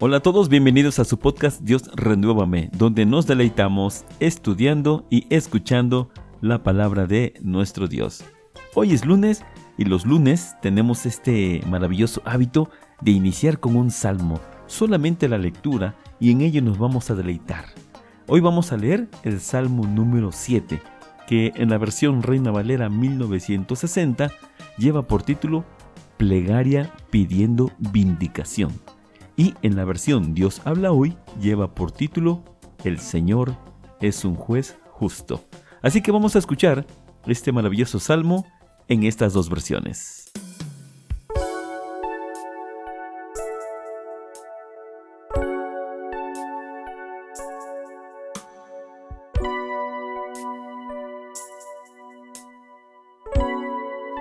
Hola a todos, bienvenidos a su podcast Dios Renuévame, donde nos deleitamos estudiando y escuchando la palabra de nuestro Dios. Hoy es lunes y los lunes tenemos este maravilloso hábito de iniciar con un salmo, solamente la lectura y en ello nos vamos a deleitar. Hoy vamos a leer el salmo número 7, que en la versión Reina Valera 1960 lleva por título Plegaria pidiendo vindicación y en la versión Dios habla hoy lleva por título El Señor es un juez justo. Así que vamos a escuchar este maravilloso salmo en estas dos versiones.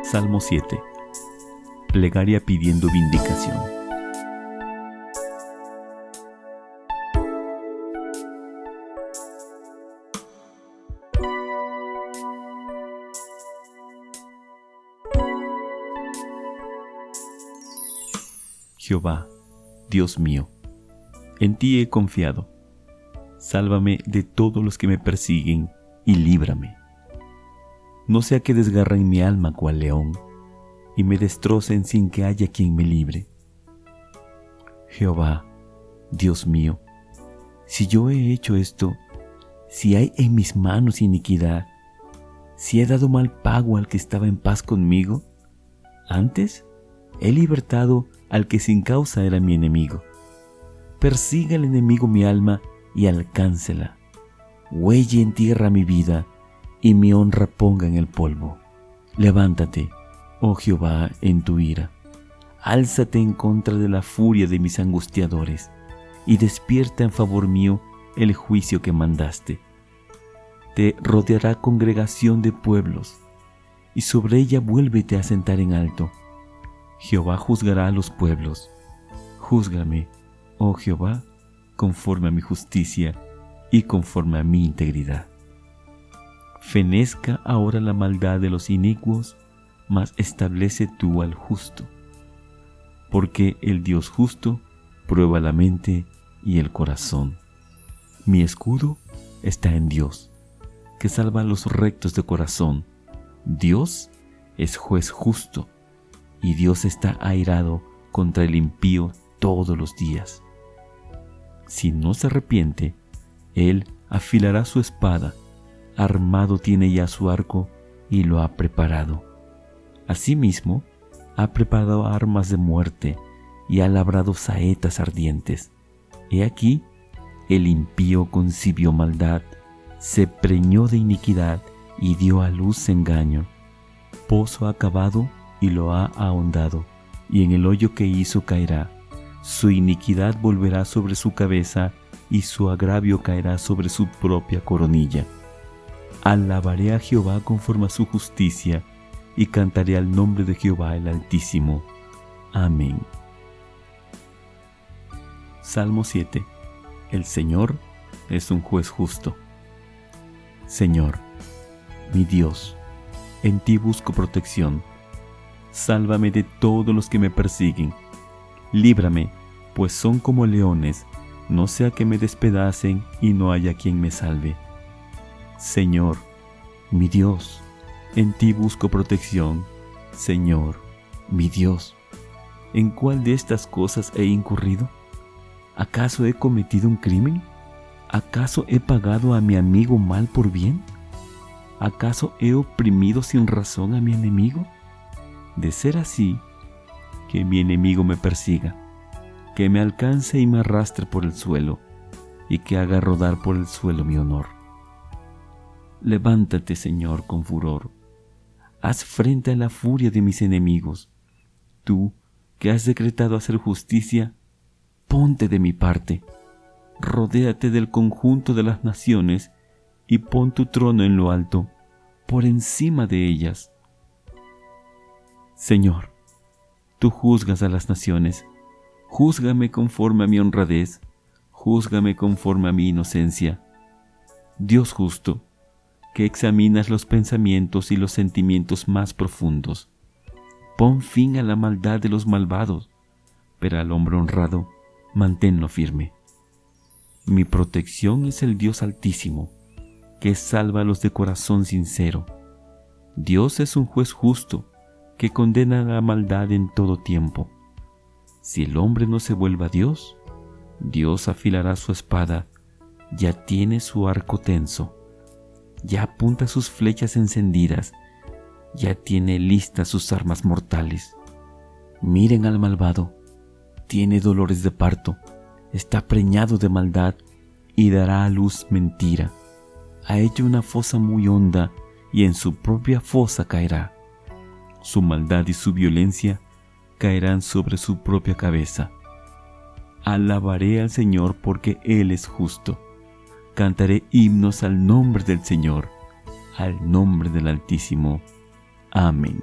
Salmo 7. Plegaria pidiendo vindicación. Jehová, Dios mío, en ti he confiado. Sálvame de todos los que me persiguen y líbrame. No sea que desgarren mi alma cual león y me destrocen sin que haya quien me libre. Jehová, Dios mío, si yo he hecho esto, si hay en mis manos iniquidad, si he dado mal pago al que estaba en paz conmigo, antes he libertado al que sin causa era mi enemigo. Persiga el enemigo mi alma y alcáncela. Huelle en tierra mi vida y mi honra ponga en el polvo. Levántate, oh Jehová, en tu ira. Álzate en contra de la furia de mis angustiadores y despierta en favor mío el juicio que mandaste. Te rodeará congregación de pueblos y sobre ella vuélvete a sentar en alto Jehová juzgará a los pueblos. Júzgame, oh Jehová, conforme a mi justicia y conforme a mi integridad. Fenezca ahora la maldad de los inicuos, mas establece tú al justo. Porque el Dios justo prueba la mente y el corazón. Mi escudo está en Dios, que salva a los rectos de corazón. Dios es juez justo y Dios está airado contra el impío todos los días. Si no se arrepiente, Él afilará su espada, armado tiene ya su arco y lo ha preparado. Asimismo, ha preparado armas de muerte y ha labrado saetas ardientes. He aquí, el impío concibió maldad, se preñó de iniquidad y dio a luz engaño. Pozo acabado y lo ha ahondado, y en el hoyo que hizo caerá. Su iniquidad volverá sobre su cabeza, y su agravio caerá sobre su propia coronilla. Alabaré a Jehová conforme a su justicia, y cantaré al nombre de Jehová el Altísimo. Amén. Salmo 7. El Señor es un juez justo. Señor, mi Dios, en ti busco protección sálvame de todos los que me persiguen. Líbrame, pues son como leones, no sea que me despedacen y no haya quien me salve. Señor, mi Dios, en ti busco protección. Señor, mi Dios, ¿en cuál de estas cosas he incurrido? ¿Acaso he cometido un crimen? ¿Acaso he pagado a mi amigo mal por bien? ¿Acaso he oprimido sin razón a mi enemigo? De ser así, que mi enemigo me persiga, que me alcance y me arrastre por el suelo, y que haga rodar por el suelo mi honor. Levántate, Señor, con furor. Haz frente a la furia de mis enemigos. Tú, que has decretado hacer justicia, ponte de mi parte. Rodéate del conjunto de las naciones y pon tu trono en lo alto, por encima de ellas Señor, tú juzgas a las naciones, júzgame conforme a mi honradez, júzgame conforme a mi inocencia. Dios justo, que examinas los pensamientos y los sentimientos más profundos, pon fin a la maldad de los malvados, pero al hombre honrado, manténlo firme. Mi protección es el Dios Altísimo, que salva a los de corazón sincero. Dios es un juez justo, que condena la maldad en todo tiempo. Si el hombre no se vuelva a Dios, Dios afilará su espada, ya tiene su arco tenso, ya apunta sus flechas encendidas, ya tiene listas sus armas mortales. Miren al malvado, tiene dolores de parto, está preñado de maldad y dará a luz mentira. Ha hecho una fosa muy honda y en su propia fosa caerá. Su maldad y su violencia caerán sobre su propia cabeza. Alabaré al Señor porque Él es justo. Cantaré himnos al nombre del Señor, al nombre del Altísimo. Amén.